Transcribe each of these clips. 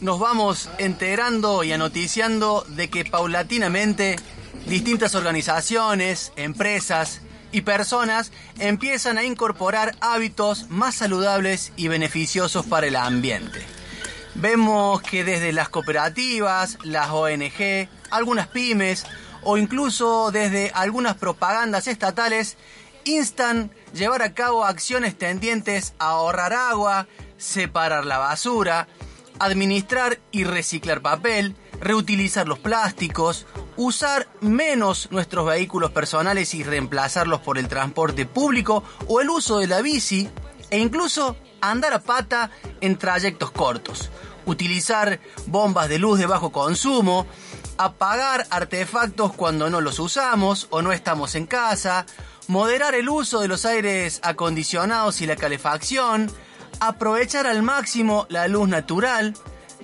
nos vamos enterando y anoticiando de que paulatinamente distintas organizaciones, empresas y personas empiezan a incorporar hábitos más saludables y beneficiosos para el ambiente. Vemos que desde las cooperativas, las ONG, algunas pymes o incluso desde algunas propagandas estatales instan llevar a cabo acciones tendientes a ahorrar agua, separar la basura, administrar y reciclar papel, reutilizar los plásticos, usar menos nuestros vehículos personales y reemplazarlos por el transporte público o el uso de la bici e incluso andar a pata en trayectos cortos, utilizar bombas de luz de bajo consumo, apagar artefactos cuando no los usamos o no estamos en casa, moderar el uso de los aires acondicionados y la calefacción, aprovechar al máximo la luz natural,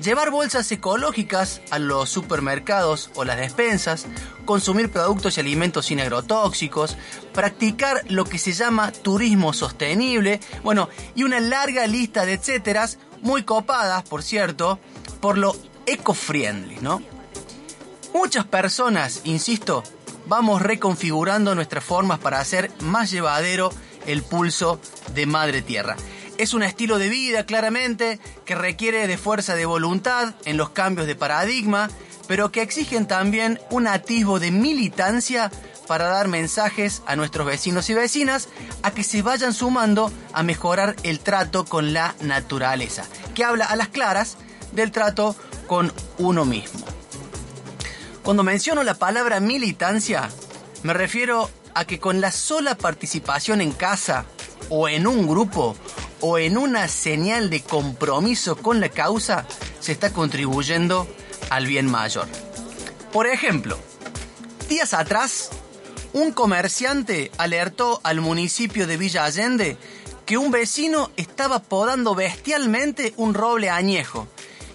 llevar bolsas ecológicas a los supermercados o las despensas, consumir productos y alimentos sin agrotóxicos, practicar lo que se llama turismo sostenible, bueno, y una larga lista de etcéteras, muy copadas, por cierto, por lo eco-friendly, ¿no? Muchas personas, insisto, vamos reconfigurando nuestras formas para hacer más llevadero el pulso de Madre Tierra. Es un estilo de vida, claramente, que requiere de fuerza de voluntad en los cambios de paradigma, pero que exigen también un atisbo de militancia para dar mensajes a nuestros vecinos y vecinas a que se vayan sumando a mejorar el trato con la naturaleza, que habla a las claras del trato con uno mismo. Cuando menciono la palabra militancia, me refiero a que con la sola participación en casa o en un grupo o en una señal de compromiso con la causa, se está contribuyendo al bien mayor. Por ejemplo, días atrás, un comerciante alertó al municipio de Villa Allende que un vecino estaba podando bestialmente un roble añejo.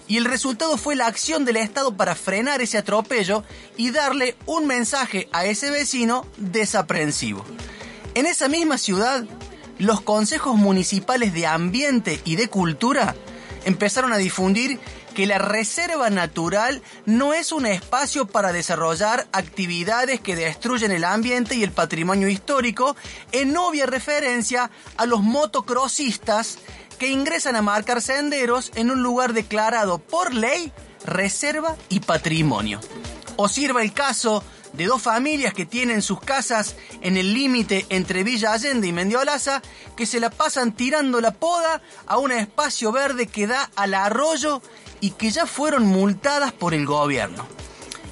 Y el resultado fue la acción del Estado para frenar ese atropello y darle un mensaje a ese vecino desaprensivo. En esa misma ciudad, los consejos municipales de ambiente y de cultura empezaron a difundir que la reserva natural no es un espacio para desarrollar actividades que destruyen el ambiente y el patrimonio histórico, en obvia referencia a los motocrossistas que ingresan a marcar senderos en un lugar declarado por ley reserva y patrimonio. O sirva el caso de dos familias que tienen sus casas en el límite entre Villa Allende y Mendiolaza, que se la pasan tirando la poda a un espacio verde que da al arroyo y que ya fueron multadas por el gobierno.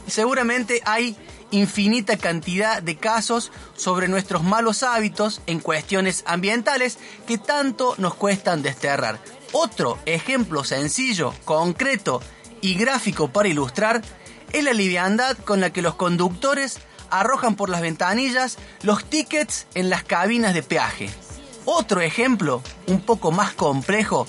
Seguramente hay infinita cantidad de casos sobre nuestros malos hábitos en cuestiones ambientales que tanto nos cuestan desterrar. Otro ejemplo sencillo, concreto y gráfico para ilustrar es la liviandad con la que los conductores arrojan por las ventanillas los tickets en las cabinas de peaje. Otro ejemplo, un poco más complejo,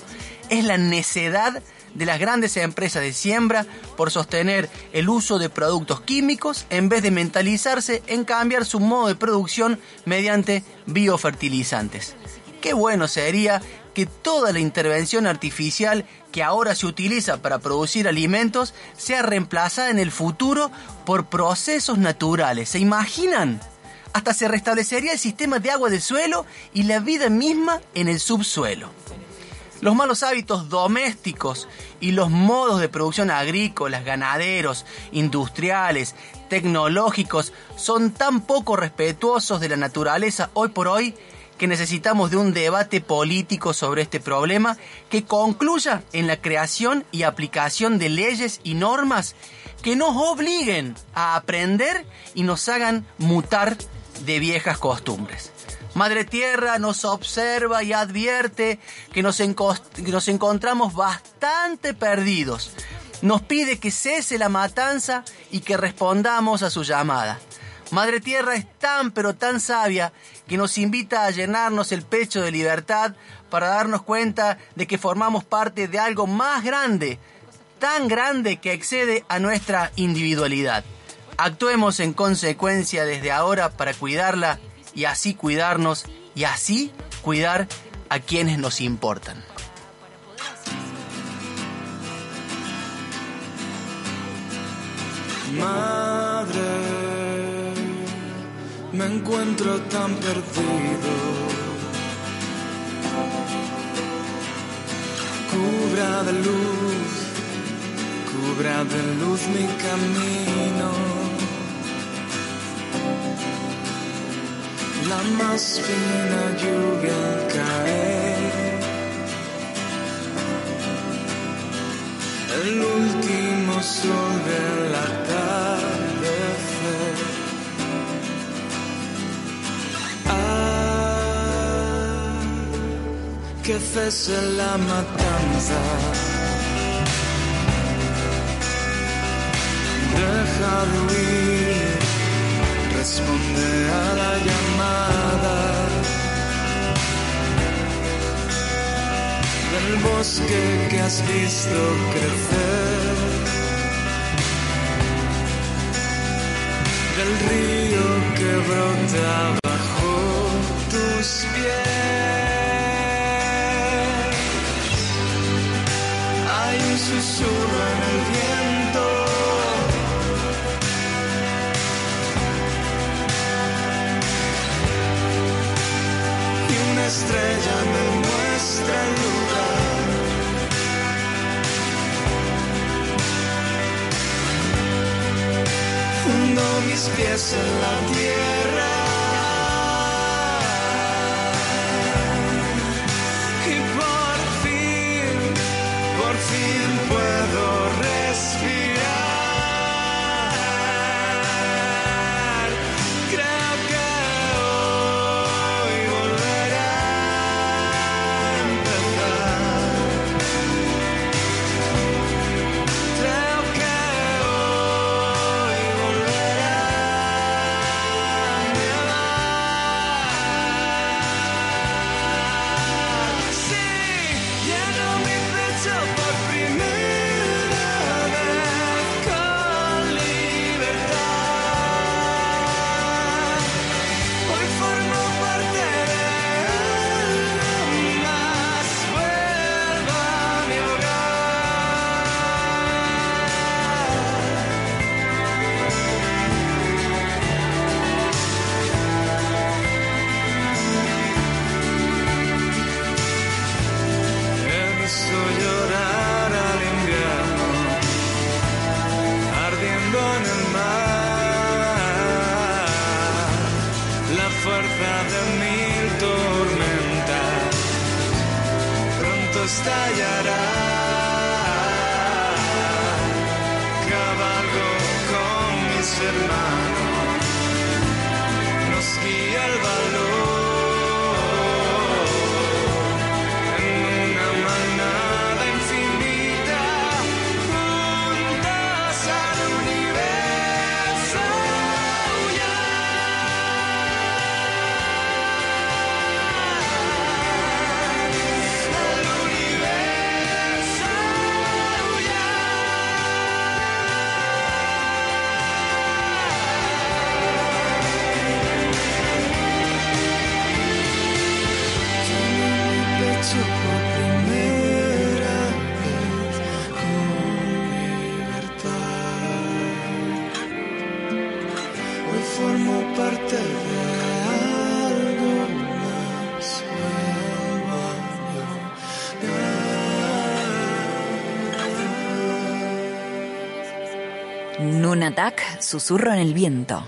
es la necedad de las grandes empresas de siembra por sostener el uso de productos químicos en vez de mentalizarse en cambiar su modo de producción mediante biofertilizantes. Qué bueno sería que toda la intervención artificial que ahora se utiliza para producir alimentos sea reemplazada en el futuro por procesos naturales. ¿Se imaginan? Hasta se restablecería el sistema de agua del suelo y la vida misma en el subsuelo. Los malos hábitos domésticos y los modos de producción agrícolas, ganaderos, industriales, tecnológicos son tan poco respetuosos de la naturaleza hoy por hoy que necesitamos de un debate político sobre este problema que concluya en la creación y aplicación de leyes y normas que nos obliguen a aprender y nos hagan mutar de viejas costumbres. Madre Tierra nos observa y advierte que nos, nos encontramos bastante perdidos nos pide que cese la matanza y que respondamos a su llamada. Madre Tierra es tan pero tan sabia que nos invita a llenarnos el pecho de libertad para darnos cuenta de que formamos parte de algo más grande, tan grande que excede a nuestra individualidad. Actuemos en consecuencia desde ahora para cuidarla y así cuidarnos y así cuidar a quienes nos importan. Madre, me encuentro tan perdido. Cubra de luz, cubra de luz mi camino. La más fina lluvia cae. El último sol que cese la matanza. Deja de huir, responde a la llamada. del bosque que has visto crecer, del río que brota estrella me muestra el lugar. Hundo mis pies en la tierra. Y por fin, por fin puedo пустая parte de. Nunatak, susurro en el viento.